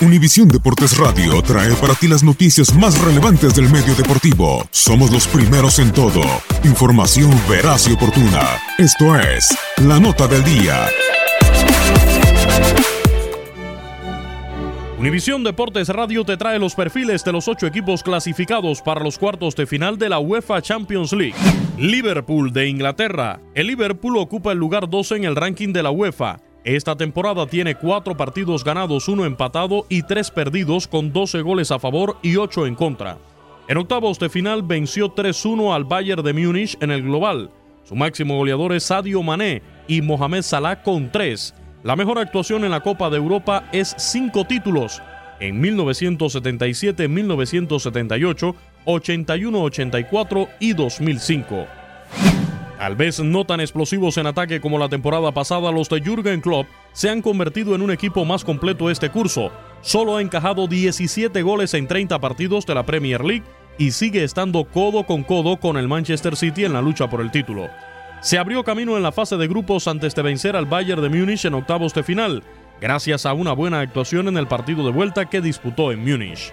Univisión Deportes Radio trae para ti las noticias más relevantes del medio deportivo. Somos los primeros en todo. Información veraz y oportuna. Esto es La Nota del Día. Univisión Deportes Radio te trae los perfiles de los ocho equipos clasificados para los cuartos de final de la UEFA Champions League. Liverpool de Inglaterra. El Liverpool ocupa el lugar 12 en el ranking de la UEFA esta temporada tiene cuatro partidos ganados, uno empatado y tres perdidos con 12 goles a favor y 8 en contra. En octavos de final venció 3-1 al Bayern de Múnich en el global. Su máximo goleador es Sadio Mané y Mohamed Salah con 3. La mejor actuación en la Copa de Europa es cinco títulos en 1977, 1978, 81-84 y 2005. Tal vez no tan explosivos en ataque como la temporada pasada, los de Jürgen Klopp se han convertido en un equipo más completo este curso. Solo ha encajado 17 goles en 30 partidos de la Premier League y sigue estando codo con codo con el Manchester City en la lucha por el título. Se abrió camino en la fase de grupos antes de vencer al Bayern de Múnich en octavos de final, gracias a una buena actuación en el partido de vuelta que disputó en Múnich.